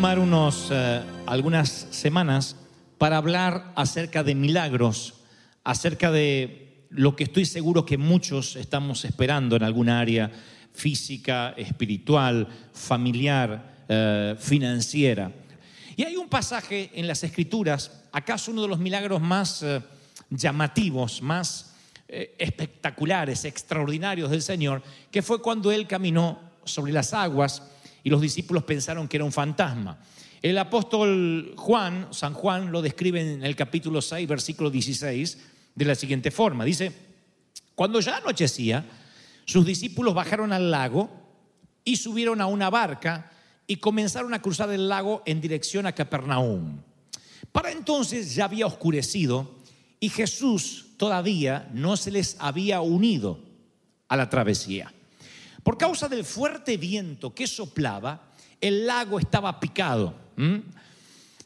Tomar unos, eh, algunas semanas para hablar acerca de milagros, acerca de lo que estoy seguro que muchos estamos esperando en alguna área física, espiritual, familiar, eh, financiera. Y hay un pasaje en las Escrituras, acaso uno de los milagros más eh, llamativos, más eh, espectaculares, extraordinarios del Señor, que fue cuando Él caminó sobre las aguas y los discípulos pensaron que era un fantasma. El apóstol Juan, San Juan, lo describe en el capítulo 6, versículo 16, de la siguiente forma. Dice, cuando ya anochecía, sus discípulos bajaron al lago y subieron a una barca y comenzaron a cruzar el lago en dirección a Capernaum. Para entonces ya había oscurecido y Jesús todavía no se les había unido a la travesía. Por causa del fuerte viento que soplaba, el lago estaba picado.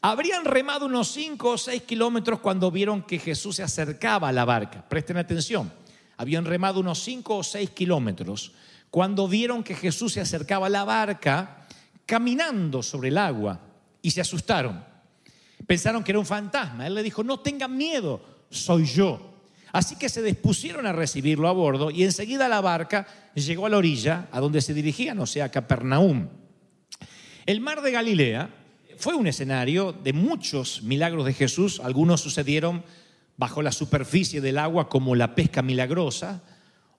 Habrían remado unos 5 o 6 kilómetros cuando vieron que Jesús se acercaba a la barca. Presten atención. Habían remado unos 5 o 6 kilómetros cuando vieron que Jesús se acercaba a la barca caminando sobre el agua y se asustaron. Pensaron que era un fantasma. Él le dijo, no tengan miedo, soy yo. Así que se dispusieron a recibirlo a bordo y enseguida la barca llegó a la orilla a donde se dirigían, o sea, Capernaum. El mar de Galilea fue un escenario de muchos milagros de Jesús. Algunos sucedieron bajo la superficie del agua como la pesca milagrosa,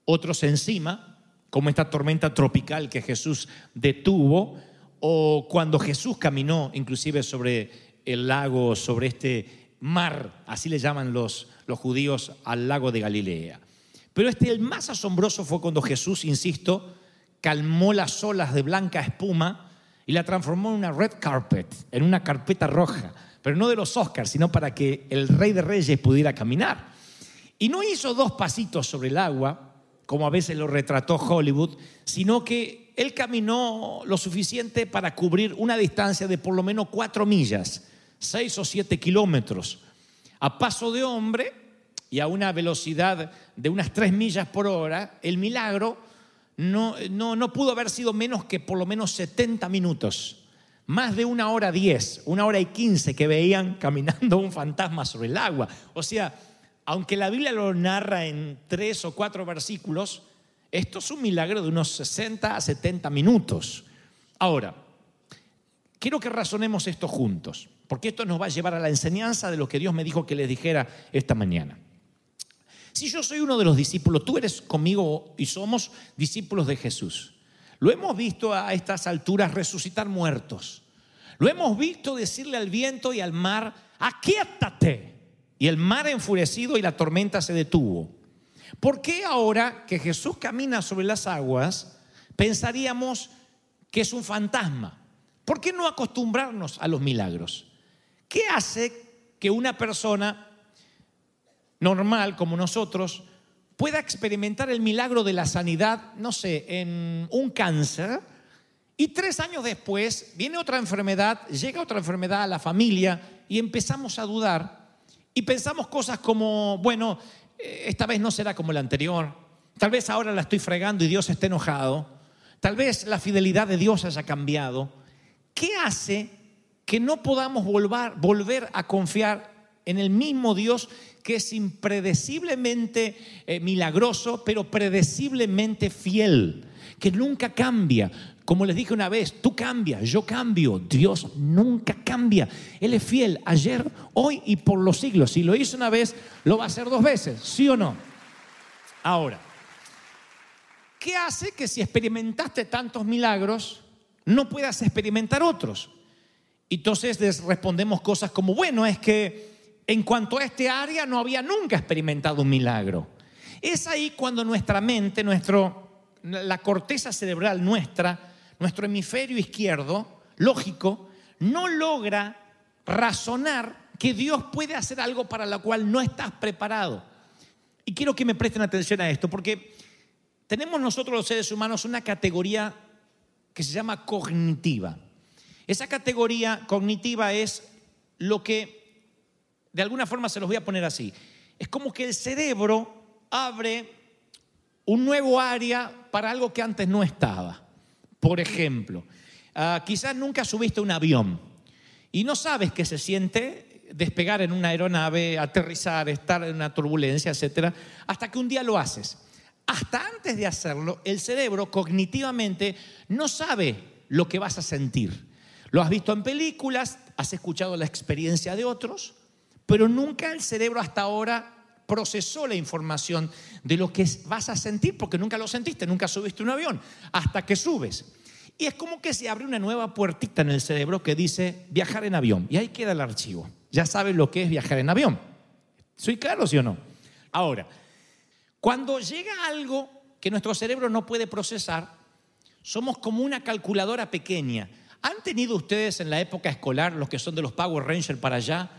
otros encima, como esta tormenta tropical que Jesús detuvo, o cuando Jesús caminó inclusive sobre el lago, sobre este mar, así le llaman los, los judíos al lago de Galilea. Pero este, el más asombroso fue cuando Jesús, insisto, calmó las olas de blanca espuma y la transformó en una red carpet, en una carpeta roja, pero no de los Oscars, sino para que el rey de reyes pudiera caminar. Y no hizo dos pasitos sobre el agua, como a veces lo retrató Hollywood, sino que él caminó lo suficiente para cubrir una distancia de por lo menos cuatro millas seis o siete kilómetros a paso de hombre y a una velocidad de unas tres millas por hora, el milagro no, no, no pudo haber sido menos que por lo menos 70 minutos. Más de una hora diez, una hora y quince que veían caminando un fantasma sobre el agua. O sea, aunque la Biblia lo narra en tres o cuatro versículos, esto es un milagro de unos 60 a 70 minutos. Ahora, quiero que razonemos esto juntos porque esto nos va a llevar a la enseñanza de lo que Dios me dijo que les dijera esta mañana. Si yo soy uno de los discípulos, tú eres conmigo y somos discípulos de Jesús. Lo hemos visto a estas alturas resucitar muertos. Lo hemos visto decirle al viento y al mar, aquíétate. Y el mar enfurecido y la tormenta se detuvo. ¿Por qué ahora que Jesús camina sobre las aguas pensaríamos que es un fantasma? ¿Por qué no acostumbrarnos a los milagros? ¿Qué hace que una persona normal como nosotros pueda experimentar el milagro de la sanidad, no sé, en un cáncer? Y tres años después viene otra enfermedad, llega otra enfermedad a la familia y empezamos a dudar y pensamos cosas como, bueno, eh, esta vez no será como la anterior, tal vez ahora la estoy fregando y Dios esté enojado, tal vez la fidelidad de Dios haya cambiado. ¿Qué hace que no podamos volver, a confiar en el mismo Dios que es impredeciblemente eh, milagroso, pero predeciblemente fiel, que nunca cambia. Como les dije una vez, tú cambias, yo cambio, Dios nunca cambia. Él es fiel ayer, hoy y por los siglos. Si lo hizo una vez, lo va a hacer dos veces, ¿sí o no? Ahora, ¿qué hace que si experimentaste tantos milagros, no puedas experimentar otros? Entonces les respondemos cosas como, bueno, es que en cuanto a este área no había nunca experimentado un milagro. Es ahí cuando nuestra mente, nuestro, la corteza cerebral nuestra, nuestro hemisferio izquierdo, lógico, no logra razonar que Dios puede hacer algo para lo cual no estás preparado. Y quiero que me presten atención a esto, porque tenemos nosotros los seres humanos una categoría que se llama cognitiva. Esa categoría cognitiva es lo que, de alguna forma se los voy a poner así, es como que el cerebro abre un nuevo área para algo que antes no estaba. Por ejemplo, ah, quizás nunca subiste un avión y no sabes qué se siente despegar en una aeronave, aterrizar, estar en una turbulencia, etcétera, hasta que un día lo haces. Hasta antes de hacerlo, el cerebro cognitivamente no sabe lo que vas a sentir. Lo has visto en películas, has escuchado la experiencia de otros, pero nunca el cerebro hasta ahora procesó la información de lo que vas a sentir, porque nunca lo sentiste, nunca subiste un avión, hasta que subes. Y es como que se abre una nueva puertita en el cerebro que dice viajar en avión. Y ahí queda el archivo. Ya sabes lo que es viajar en avión. ¿Soy claro, sí o no? Ahora, cuando llega algo que nuestro cerebro no puede procesar, somos como una calculadora pequeña. ¿Han tenido ustedes en la época escolar, los que son de los Power Rangers para allá,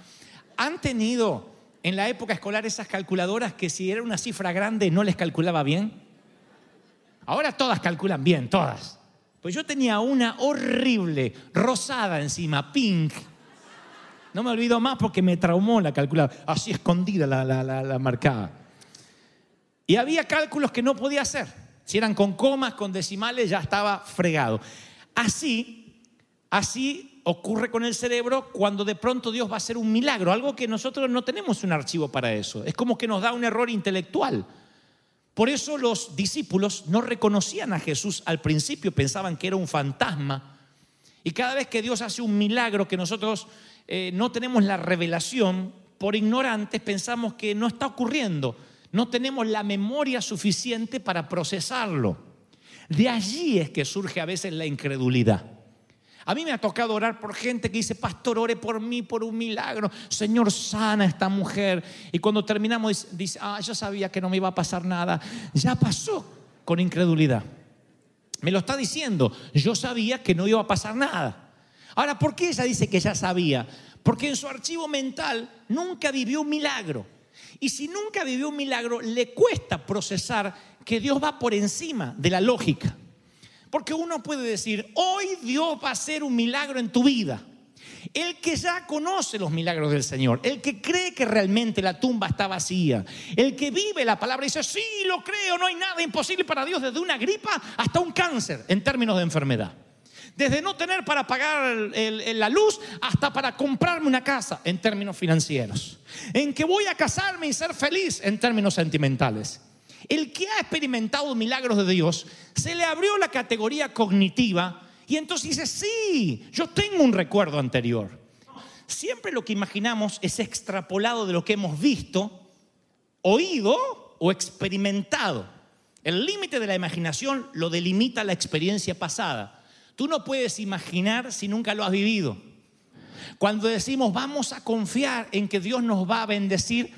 han tenido en la época escolar esas calculadoras que si era una cifra grande no les calculaba bien? Ahora todas calculan bien, todas. Pues yo tenía una horrible, rosada encima, pink. No me olvido más porque me traumó la calculadora, así escondida la, la, la marcada. Y había cálculos que no podía hacer. Si eran con comas, con decimales, ya estaba fregado. Así, así ocurre con el cerebro cuando de pronto Dios va a hacer un milagro, algo que nosotros no tenemos un archivo para eso. Es como que nos da un error intelectual. Por eso los discípulos no reconocían a Jesús al principio, pensaban que era un fantasma. Y cada vez que Dios hace un milagro que nosotros eh, no tenemos la revelación, por ignorantes pensamos que no está ocurriendo no tenemos la memoria suficiente para procesarlo. De allí es que surge a veces la incredulidad. A mí me ha tocado orar por gente que dice, pastor, ore por mí, por un milagro. Señor, sana a esta mujer. Y cuando terminamos dice, ah, yo sabía que no me iba a pasar nada. Ya pasó con incredulidad. Me lo está diciendo, yo sabía que no iba a pasar nada. Ahora, ¿por qué ella dice que ya sabía? Porque en su archivo mental nunca vivió un milagro. Y si nunca vivió un milagro, le cuesta procesar que Dios va por encima de la lógica. Porque uno puede decir, hoy Dios va a hacer un milagro en tu vida. El que ya conoce los milagros del Señor, el que cree que realmente la tumba está vacía, el que vive la palabra y dice, sí, lo creo, no hay nada imposible para Dios, desde una gripa hasta un cáncer en términos de enfermedad. Desde no tener para pagar la luz hasta para comprarme una casa en términos financieros. En que voy a casarme y ser feliz en términos sentimentales. El que ha experimentado milagros de Dios, se le abrió la categoría cognitiva y entonces dice, sí, yo tengo un recuerdo anterior. Siempre lo que imaginamos es extrapolado de lo que hemos visto, oído o experimentado. El límite de la imaginación lo delimita la experiencia pasada. Tú no puedes imaginar si nunca lo has vivido. Cuando decimos vamos a confiar en que Dios nos va a bendecir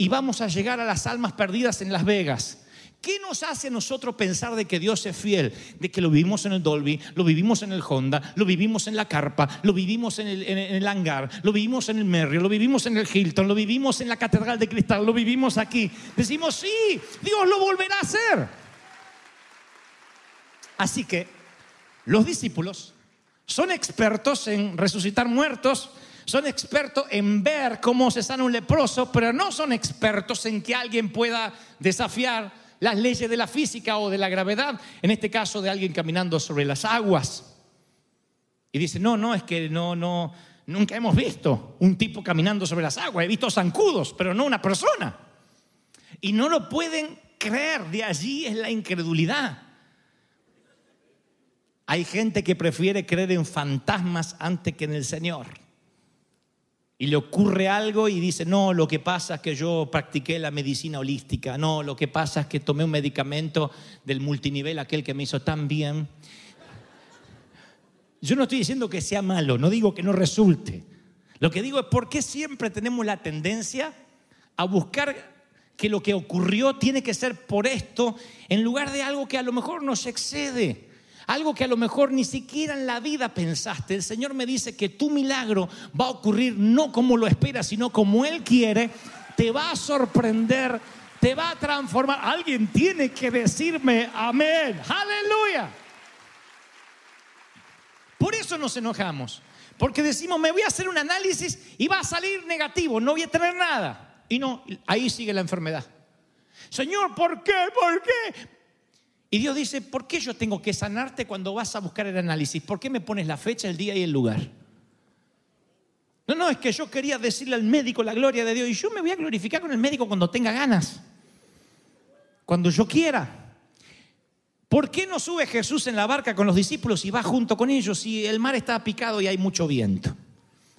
y vamos a llegar a las almas perdidas en Las Vegas. ¿Qué nos hace a nosotros pensar de que Dios es fiel? De que lo vivimos en el Dolby, lo vivimos en el Honda, lo vivimos en la carpa, lo vivimos en el, en hangar, lo vivimos en el Merrio, lo vivimos en el Hilton, lo vivimos en la Catedral de Cristal, lo vivimos aquí. Decimos, sí, Dios lo volverá a hacer. Así que los discípulos son expertos en resucitar muertos, son expertos en ver cómo se sana un leproso, pero no son expertos en que alguien pueda desafiar las leyes de la física o de la gravedad, en este caso de alguien caminando sobre las aguas. Y dice, no, no, es que no, no, nunca hemos visto un tipo caminando sobre las aguas, he visto zancudos, pero no una persona. Y no lo pueden creer, de allí es la incredulidad. Hay gente que prefiere creer en fantasmas antes que en el Señor. Y le ocurre algo y dice, no, lo que pasa es que yo practiqué la medicina holística, no, lo que pasa es que tomé un medicamento del multinivel, aquel que me hizo tan bien. Yo no estoy diciendo que sea malo, no digo que no resulte. Lo que digo es por qué siempre tenemos la tendencia a buscar que lo que ocurrió tiene que ser por esto en lugar de algo que a lo mejor nos excede algo que a lo mejor ni siquiera en la vida pensaste. El Señor me dice que tu milagro va a ocurrir no como lo esperas, sino como Él quiere. Te va a sorprender, te va a transformar. Alguien tiene que decirme amén. Aleluya. Por eso nos enojamos. Porque decimos, me voy a hacer un análisis y va a salir negativo, no voy a tener nada. Y no, ahí sigue la enfermedad. Señor, ¿por qué? ¿Por qué? Y Dios dice, ¿por qué yo tengo que sanarte cuando vas a buscar el análisis? ¿Por qué me pones la fecha, el día y el lugar? No, no, es que yo quería decirle al médico la gloria de Dios y yo me voy a glorificar con el médico cuando tenga ganas, cuando yo quiera. ¿Por qué no sube Jesús en la barca con los discípulos y va junto con ellos si el mar está picado y hay mucho viento?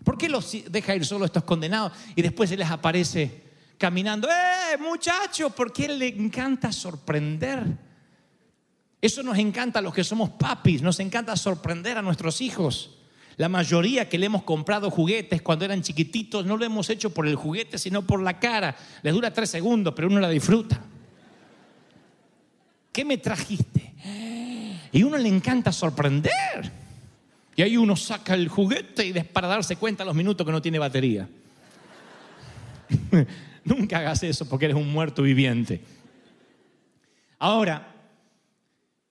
¿Por qué los deja ir solo estos condenados y después se les aparece caminando? ¡Eh, muchachos! Porque él le encanta sorprender. Eso nos encanta a los que somos papis, nos encanta sorprender a nuestros hijos. La mayoría que le hemos comprado juguetes cuando eran chiquititos no lo hemos hecho por el juguete, sino por la cara. Les dura tres segundos, pero uno la disfruta. ¿Qué me trajiste? Y uno le encanta sorprender. Y ahí uno saca el juguete y para darse cuenta a los minutos que no tiene batería. Nunca hagas eso porque eres un muerto viviente. Ahora,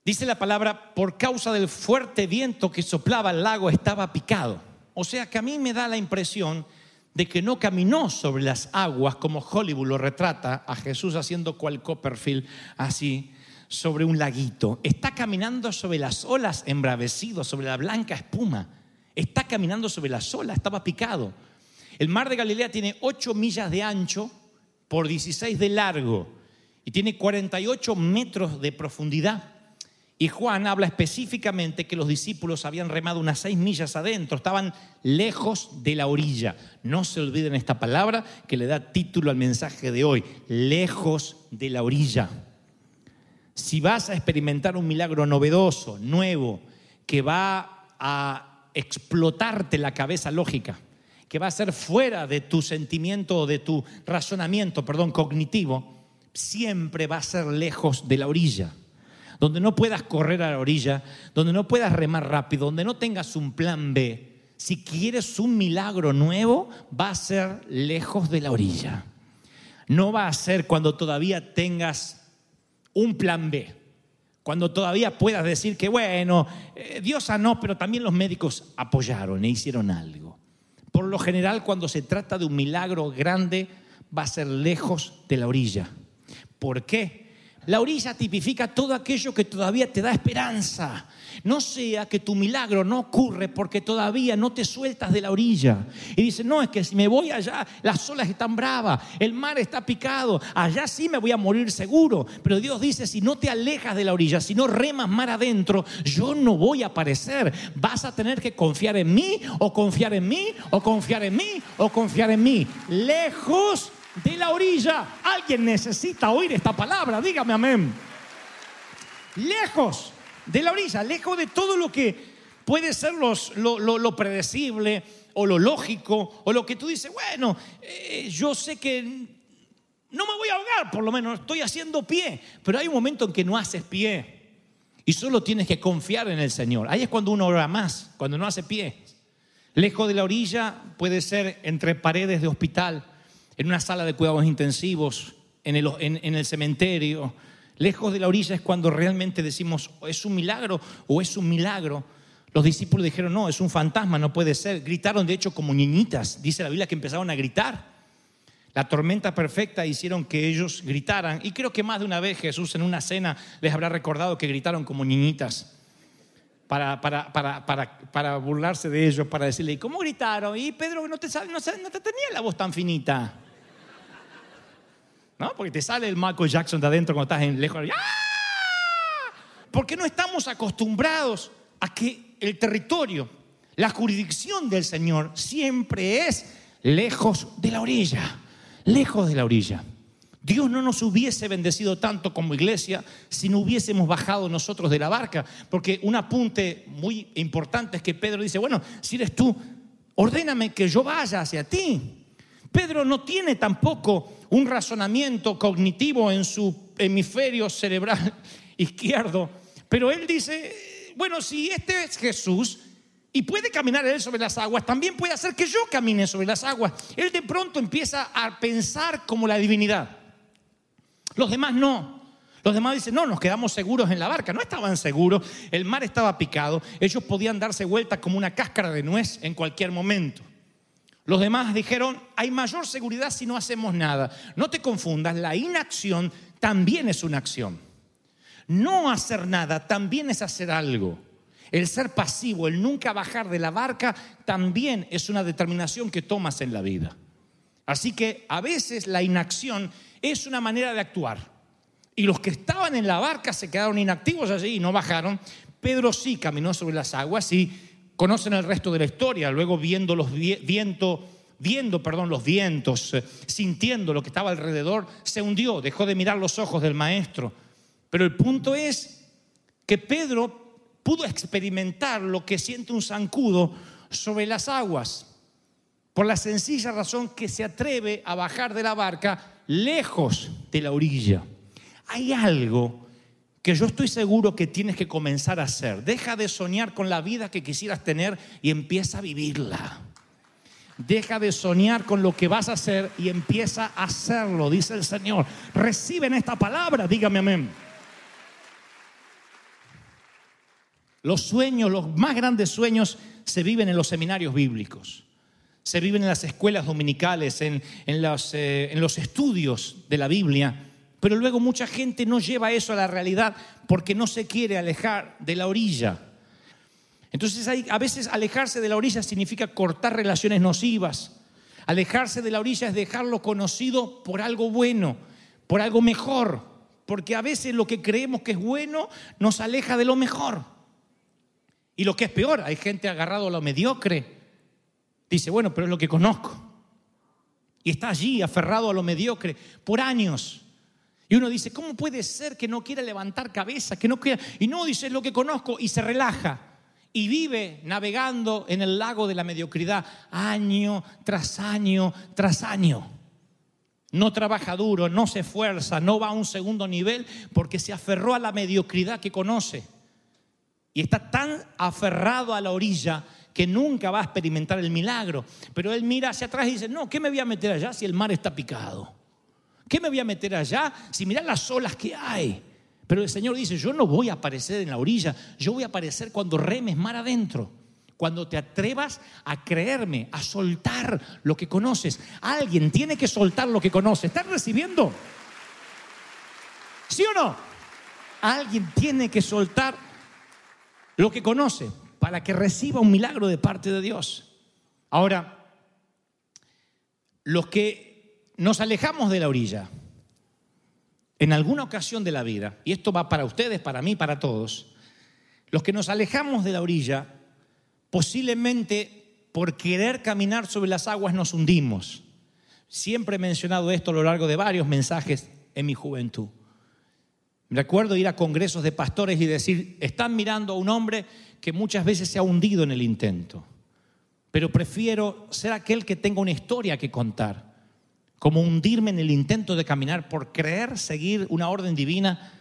dice la palabra, por causa del fuerte viento que soplaba el lago estaba picado. O sea que a mí me da la impresión de que no caminó sobre las aguas como Hollywood lo retrata a Jesús haciendo cual Copperfield así sobre un laguito, está caminando sobre las olas embravecido, sobre la blanca espuma. Está caminando sobre las olas, estaba picado. El mar de Galilea tiene 8 millas de ancho por 16 de largo y tiene 48 metros de profundidad. Y Juan habla específicamente que los discípulos habían remado unas 6 millas adentro, estaban lejos de la orilla. No se olviden esta palabra que le da título al mensaje de hoy, lejos de la orilla. Si vas a experimentar un milagro novedoso, nuevo, que va a explotarte la cabeza lógica, que va a ser fuera de tu sentimiento o de tu razonamiento, perdón, cognitivo, siempre va a ser lejos de la orilla. Donde no puedas correr a la orilla, donde no puedas remar rápido, donde no tengas un plan B. Si quieres un milagro nuevo, va a ser lejos de la orilla. No va a ser cuando todavía tengas un plan B. Cuando todavía puedas decir que, bueno, eh, Dios sanó, pero también los médicos apoyaron e hicieron algo. Por lo general, cuando se trata de un milagro grande, va a ser lejos de la orilla. ¿Por qué? La orilla tipifica todo aquello que todavía te da esperanza. No sea que tu milagro no ocurre porque todavía no te sueltas de la orilla. Y dice, no, es que si me voy allá, las olas están bravas, el mar está picado, allá sí me voy a morir seguro. Pero Dios dice, si no te alejas de la orilla, si no remas mar adentro, yo no voy a aparecer. Vas a tener que confiar en mí, o confiar en mí, o confiar en mí, o confiar en mí. Lejos de la orilla. Alguien necesita oír esta palabra, dígame amén. Lejos de la orilla, lejos de todo lo que puede ser lo, predecible o lo lógico o lo que tú dices, bueno, eh, yo sé que no me voy a ahogar, por lo menos estoy haciendo pie, pero hay un momento en que no haces pie y solo tienes que confiar en el Señor. Ahí es cuando uno ora más, cuando no hace pie. Lejos de la orilla puede ser entre paredes de hospital, en una sala de cuidados intensivos, en el, en el cementerio, Lejos de la orilla es cuando realmente decimos, ¿es un milagro o es un milagro? Los discípulos dijeron, no, es un fantasma, no puede ser. Gritaron, de hecho, como niñitas. Dice la Biblia que empezaron a gritar. La tormenta perfecta hicieron que ellos gritaran. Y creo que más de una vez Jesús en una cena les habrá recordado que gritaron como niñitas. Para, para, para, para burlarse de ellos, para decirle, ¿cómo gritaron? Y Pedro, no te, no te tenía la voz tan finita. Porque te sale el Michael Jackson de adentro cuando estás en lejos. ¡Ah! Porque no estamos acostumbrados a que el territorio, la jurisdicción del Señor siempre es lejos de la orilla, lejos de la orilla. Dios no nos hubiese bendecido tanto como iglesia si no hubiésemos bajado nosotros de la barca, porque un apunte muy importante es que Pedro dice, bueno, si eres tú, ordéname que yo vaya hacia ti. Pedro no tiene tampoco un razonamiento cognitivo en su hemisferio cerebral izquierdo, pero él dice, bueno, si este es Jesús y puede caminar él sobre las aguas, también puede hacer que yo camine sobre las aguas. Él de pronto empieza a pensar como la divinidad. Los demás no. Los demás dicen, no, nos quedamos seguros en la barca. No estaban seguros, el mar estaba picado, ellos podían darse vuelta como una cáscara de nuez en cualquier momento. Los demás dijeron, hay mayor seguridad si no hacemos nada. No te confundas, la inacción también es una acción. no hacer nada también es hacer algo. El ser pasivo, el nunca bajar de la barca, también es una determinación que tomas en la vida. Así que a veces la inacción es una manera de actuar. Y los que estaban en la barca se quedaron inactivos allí y no bajaron. Pedro sí caminó sobre las aguas y conocen el resto de la historia, luego viendo los vientos viendo, perdón, los vientos, eh, sintiendo lo que estaba alrededor, se hundió, dejó de mirar los ojos del maestro. Pero el punto es que Pedro pudo experimentar lo que siente un zancudo sobre las aguas, por la sencilla razón que se atreve a bajar de la barca lejos de la orilla. Hay algo que yo estoy seguro que tienes que comenzar a hacer. Deja de soñar con la vida que quisieras tener y empieza a vivirla. Deja de soñar con lo que vas a hacer y empieza a hacerlo, dice el Señor. Reciben esta palabra, dígame amén. Los sueños, los más grandes sueños se viven en los seminarios bíblicos, se viven en las escuelas dominicales, en, los, eh, en los estudios de la Biblia, pero luego mucha gente no lleva eso a la realidad porque no se quiere alejar de la orilla. Entonces a veces alejarse de la orilla significa cortar relaciones nocivas. Alejarse de la orilla es dejarlo conocido por algo bueno, por algo mejor, porque a veces lo que creemos que es bueno nos aleja de lo mejor. Y lo que es peor, hay gente agarrado a lo mediocre. Dice, bueno, pero es lo que conozco. Y está allí aferrado a lo mediocre por años. Y uno dice, ¿cómo puede ser que no quiera levantar cabeza? Que no quiera... Y no, dice, es lo que conozco y se relaja y vive navegando en el lago de la mediocridad año tras año tras año. No trabaja duro, no se esfuerza, no va a un segundo nivel porque se aferró a la mediocridad que conoce. Y está tan aferrado a la orilla que nunca va a experimentar el milagro. Pero él mira hacia atrás y dice, no, ¿qué me voy a meter allá si el mar está picado? ¿Qué me voy a meter allá si mira las olas que hay? Pero el Señor dice, yo no voy a aparecer en la orilla, yo voy a aparecer cuando remes mar adentro. Cuando te atrevas a creerme, a soltar lo que conoces. Alguien tiene que soltar lo que conoce. ¿Estás recibiendo? ¿Sí o no? Alguien tiene que soltar lo que conoce para que reciba un milagro de parte de Dios. Ahora, los que nos alejamos de la orilla, en alguna ocasión de la vida, y esto va para ustedes, para mí, para todos, los que nos alejamos de la orilla, posiblemente por querer caminar sobre las aguas nos hundimos. Siempre he mencionado esto a lo largo de varios mensajes en mi juventud. Recuerdo ir a congresos de pastores y decir, están mirando a un hombre que muchas veces se ha hundido en el intento, pero prefiero ser aquel que tenga una historia que contar como hundirme en el intento de caminar por creer seguir una orden divina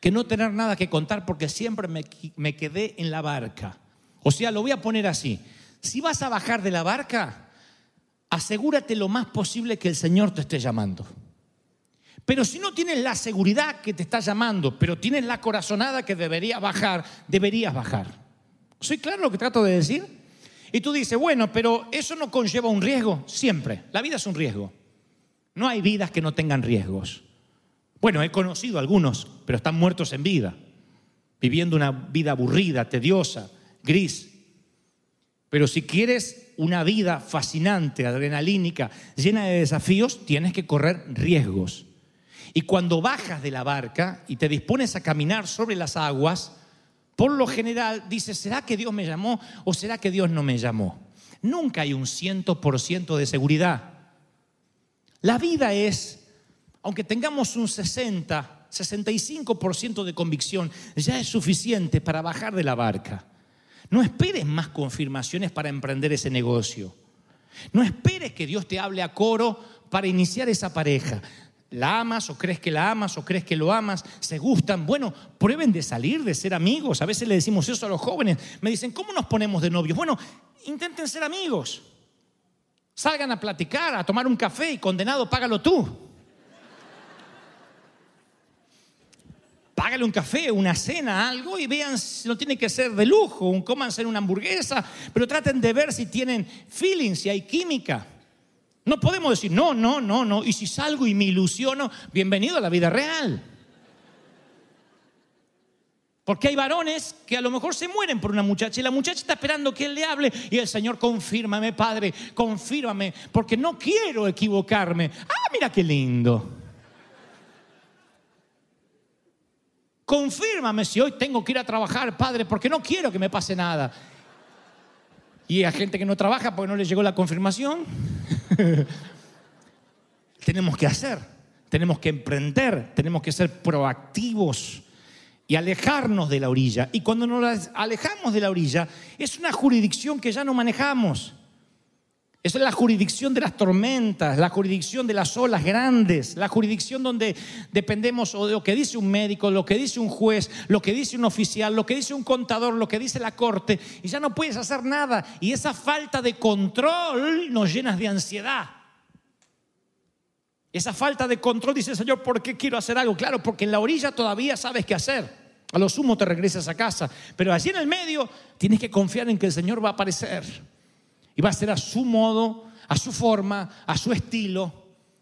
que no tener nada que contar porque siempre me, quedé en la barca. O sea, lo voy a poner así. Si vas a bajar de la barca, asegúrate lo más posible que el Señor te esté llamando. Pero si no tienes la seguridad que te está llamando, pero tienes la corazonada que debería bajar, deberías bajar. ¿Soy claro lo que trato de decir? Y tú dices, bueno, pero eso no conlleva un riesgo. Siempre. La vida es un riesgo. No hay vidas que no tengan riesgos. Bueno, he conocido algunos, pero están muertos en vida, viviendo una vida aburrida, tediosa, gris. Pero si quieres una vida fascinante, adrenalínica, llena de desafíos, tienes que correr riesgos. Y cuando bajas de la barca y te dispones a caminar sobre las aguas, por lo general dices, ¿será que Dios me llamó o será que Dios no me llamó? Nunca hay un ciento por ciento de seguridad. La vida es, aunque tengamos un 60, 65% de convicción, ya es suficiente para bajar de la barca. No esperes más confirmaciones para emprender ese negocio. No esperes que Dios te hable a coro para iniciar esa pareja. ¿La amas o crees que la amas o crees que lo amas? ¿Se gustan? Bueno, prueben de salir, de ser amigos. A veces le decimos eso a los jóvenes. Me dicen, ¿cómo nos ponemos de novios? Bueno, intenten ser amigos. Salgan a platicar, a tomar un café y condenado, págalo tú. Págale un café, una cena, algo y vean si no tiene que ser de lujo, un cómanse una hamburguesa, pero traten de ver si tienen feeling, si hay química. No podemos decir, no, no, no, no. Y si salgo y me ilusiono, bienvenido a la vida real. Porque hay varones que a lo mejor se mueren por una muchacha y la muchacha está esperando que él le hable y el Señor, confírmame, Padre, confírmame, porque no quiero equivocarme. Ah, mira qué lindo. Confírmame si hoy tengo que ir a trabajar, Padre, porque no quiero que me pase nada. Y hay gente que no trabaja porque no le llegó la confirmación. tenemos que hacer, tenemos que emprender, tenemos que ser proactivos y alejarnos de la orilla. Y cuando nos alejamos de la orilla, es una jurisdicción que ya no manejamos. Es la jurisdicción de las tormentas, la jurisdicción de las olas grandes, la jurisdicción donde dependemos de lo que dice un médico, lo que dice un juez, lo que dice un oficial, lo que dice un contador, lo que dice la corte, y ya no puedes hacer nada. Y esa falta de control nos llena de ansiedad. Esa falta de control dice, Señor, ¿por qué quiero hacer algo? Claro, porque en la orilla todavía sabes qué hacer. A lo sumo te regresas a casa. Pero allí en el medio tienes que confiar en que el Señor va a aparecer. Y va a ser a su modo, a su forma, a su estilo.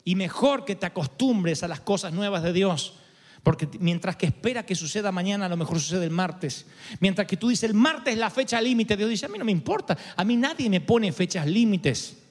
Y mejor que te acostumbres a las cosas nuevas de Dios. Porque mientras que espera que suceda mañana, a lo mejor sucede el martes. Mientras que tú dices, el martes es la fecha límite, Dios dice, a mí no me importa, a mí nadie me pone fechas límites.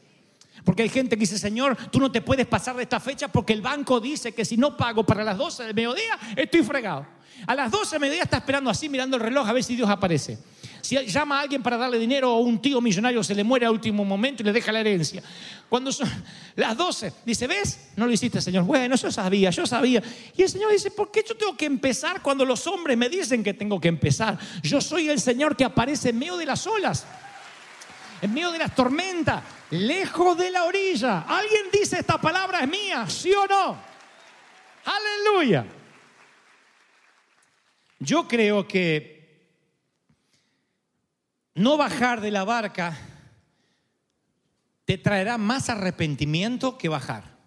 Porque hay gente que dice, Señor, tú no te puedes pasar de esta fecha porque el banco dice que si no pago para las 12 del mediodía, estoy fregado. A las 12 del mediodía está esperando así, mirando el reloj a ver si Dios aparece. Si llama a alguien para darle dinero o un tío millonario se le muere a último momento y le deja la herencia. Cuando son las 12, dice, ¿ves? No lo hiciste, Señor. Bueno, yo sabía, yo sabía. Y el Señor dice, ¿por qué yo tengo que empezar cuando los hombres me dicen que tengo que empezar? Yo soy el Señor que aparece en medio de las olas en medio de las tormentas, lejos de la orilla. ¿Alguien dice esta palabra es mía? ¿Sí o no? Aleluya. Yo creo que no bajar de la barca te traerá más arrepentimiento que bajar.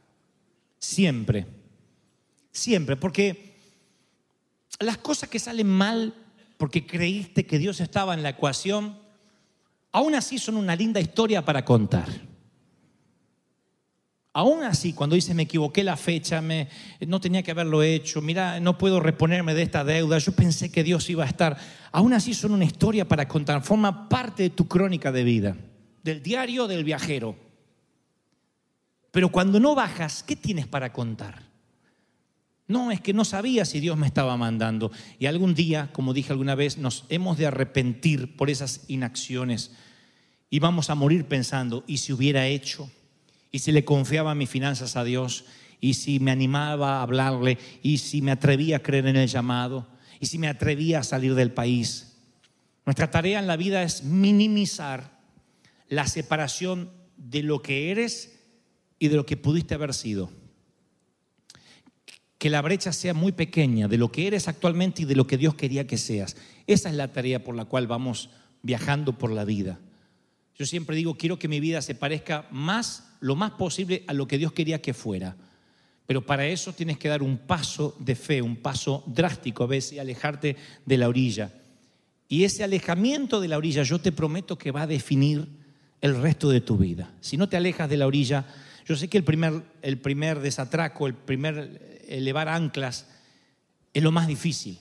Siempre. Siempre. Porque las cosas que salen mal porque creíste que Dios estaba en la ecuación, aún así son una linda historia para contar. Aún así, cuando dice me equivoqué la fecha, me, no tenía que haberlo hecho, mira, no puedo reponerme de esta deuda, yo pensé que Dios iba a estar. Aún así son una historia para contar, forma parte de tu crónica de vida, del diario del viajero. Pero cuando no bajas, ¿qué tienes para contar? No, es que no sabía si Dios me estaba mandando. Y algún día, como dije alguna vez, nos hemos de arrepentir por esas inacciones y vamos a morir pensando, ¿y si hubiera hecho? ¿Y si le confiaba mis finanzas a Dios? ¿Y si me animaba a hablarle? ¿Y si me atrevía a creer en el llamado? ¿Y si me atrevía a salir del país? Nuestra tarea en la vida es minimizar la separación de lo que eres y de lo que pudiste haber sido. Que la brecha sea muy pequeña de lo que eres actualmente y de lo que Dios quería que seas. Esa es la tarea por la cual vamos viajando por la vida. Yo siempre digo, quiero que mi vida se parezca más, lo más posible a lo que Dios quería que fuera. Pero para eso tienes que dar un paso de fe, un paso drástico a veces, alejarte de la orilla. Y ese alejamiento de la orilla, yo te prometo que va a definir el resto de tu vida. Si no te alejas de la orilla, yo sé que el primer, el primer desatraco, el primer elevar anclas, es lo más difícil.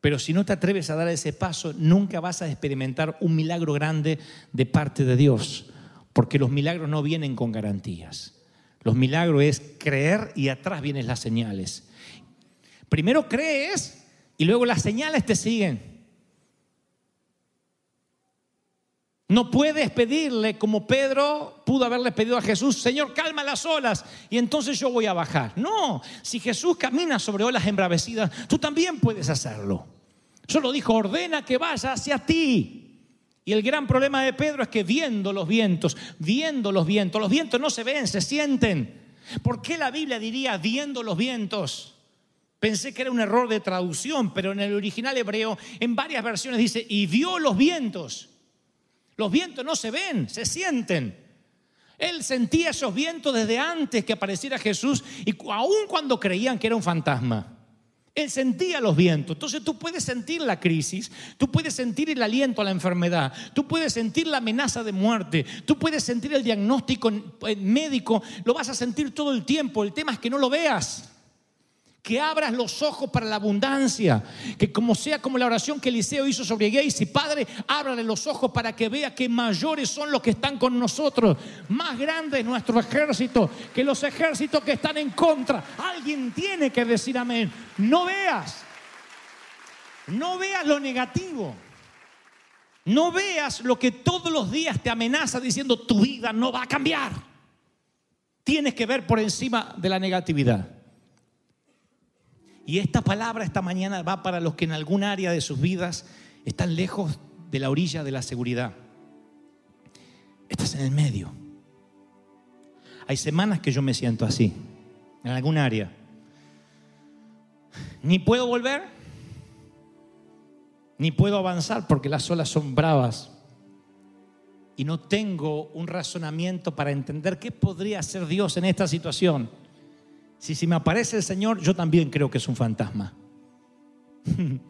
Pero si no te atreves a dar ese paso, nunca vas a experimentar un milagro grande de parte de Dios, porque los milagros no vienen con garantías. Los milagros es creer y atrás vienen las señales. Primero crees y luego las señales te siguen. No puedes pedirle como Pedro pudo haberle pedido a Jesús, Señor, calma las olas y entonces yo voy a bajar. No, si Jesús camina sobre olas embravecidas, tú también puedes hacerlo. Solo dijo, ordena que vaya hacia ti. Y el gran problema de Pedro es que viendo los vientos, viendo los vientos, los vientos no se ven, se sienten. ¿Por qué la Biblia diría viendo los vientos? Pensé que era un error de traducción, pero en el original hebreo, en varias versiones dice, y vio los vientos. Los vientos no se ven, se sienten. Él sentía esos vientos desde antes que apareciera Jesús y aun cuando creían que era un fantasma. Él sentía los vientos. Entonces tú puedes sentir la crisis, tú puedes sentir el aliento a la enfermedad, tú puedes sentir la amenaza de muerte, tú puedes sentir el diagnóstico médico, lo vas a sentir todo el tiempo. El tema es que no lo veas, que abras los ojos para la abundancia, que como sea como la oración que Eliseo hizo sobre Gacy, Padre, ábrale los ojos para que vea que mayores son los que están con nosotros, más grande es nuestro ejército que los ejércitos que están en contra. Alguien tiene que decir amén. No veas, no veas lo negativo. No veas lo que todos los días te amenaza diciendo tu vida no va a cambiar. Tienes que ver por encima de la negatividad. Y esta palabra esta mañana va para los que en algún área de sus vidas están lejos de la orilla de la seguridad. Estás en el medio. Hay semanas que yo me siento así, en algún área. Ni puedo volver, ni puedo avanzar porque las olas son bravas. Y no tengo un razonamiento para entender qué podría hacer Dios en esta situación. Si, si me aparece el Señor, yo también creo que es un fantasma.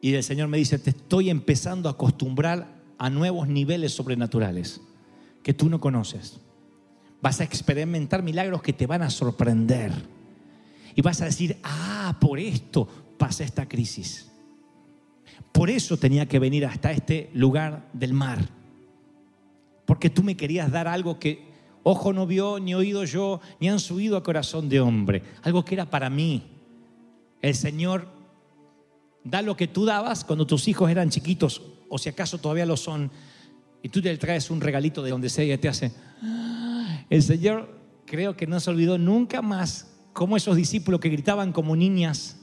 y el Señor me dice, te estoy empezando a acostumbrar a nuevos niveles sobrenaturales que tú no conoces. Vas a experimentar milagros que te van a sorprender. Y vas a decir, ah, por esto pasa esta crisis. Por eso tenía que venir hasta este lugar del mar. Porque tú me querías dar algo que ojo no vio, ni oído yo, ni han subido a corazón de hombre. Algo que era para mí. El Señor da lo que tú dabas cuando tus hijos eran chiquitos, o si acaso todavía lo son, y tú te traes un regalito de donde sea y te hace. El Señor creo que no se olvidó nunca más como esos discípulos que gritaban como niñas.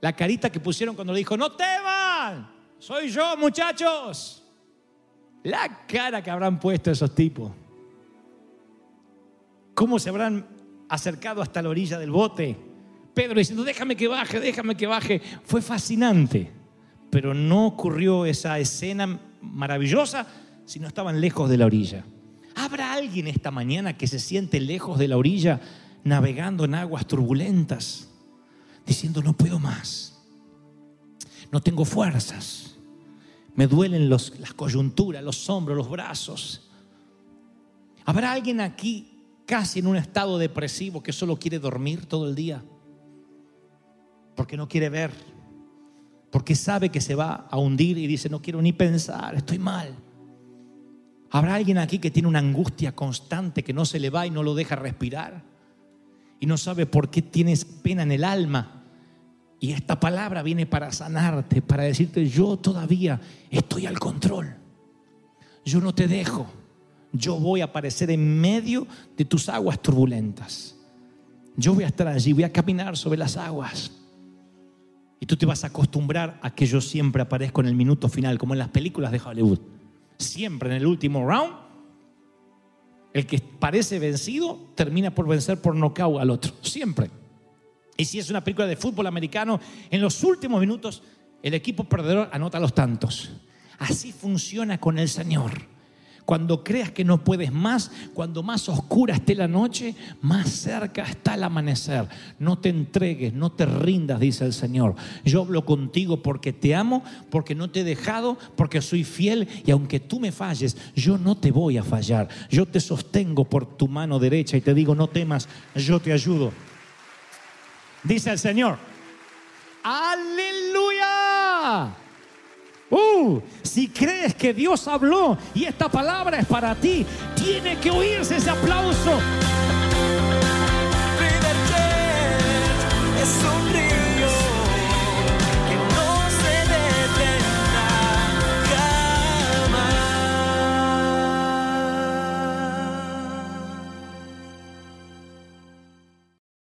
La carita que pusieron cuando le dijo, no teman, soy yo muchachos. La cara que habrán puesto esos tipos cómo se habrán acercado hasta la orilla del bote. Pedro diciendo, déjame que baje, déjame que baje. Fue fascinante, pero no ocurrió esa escena maravillosa si no estaban lejos de la orilla. ¿Habrá alguien esta mañana que se siente lejos de la orilla, navegando en aguas turbulentas, diciendo, no puedo más, no tengo fuerzas, me duelen las coyunturas, los hombros, los brazos? ¿Habrá alguien aquí casi en un estado depresivo que solo quiere dormir todo el día, porque no quiere ver, porque sabe que se va a hundir y dice, no quiero ni pensar, estoy mal. ¿Habrá alguien aquí que tiene una angustia constante que no se le va y no lo deja respirar? Y no sabe por qué tienes pena en el alma. Y esta palabra viene para sanarte, para decirte, yo todavía estoy al control. Yo no te dejo yo voy a aparecer en medio de tus aguas turbulentas. Yo voy a estar allí, voy a caminar sobre las aguas. Y tú te vas a acostumbrar a que yo siempre aparezco en el minuto final, como en las películas de Hollywood. Siempre en el último round, el que parece vencido termina por vencer por nocaut al otro. Siempre. Y si es una película de fútbol americano, en los últimos minutos el equipo perdedor anota los tantos. Así funciona con el Señor. Cuando creas que no puedes más, cuando más oscura esté la noche, más cerca está el amanecer. No te entregues, no te rindas, dice el Señor. Yo hablo contigo porque te amo, porque no te he dejado, porque soy fiel y aunque tú me falles, yo no te voy a fallar. Yo te sostengo por tu mano derecha y te digo, no temas, yo te ayudo. Dice el Señor. Aleluya. Uh, si crees que Dios habló y esta palabra es para ti, tiene que oírse ese aplauso. es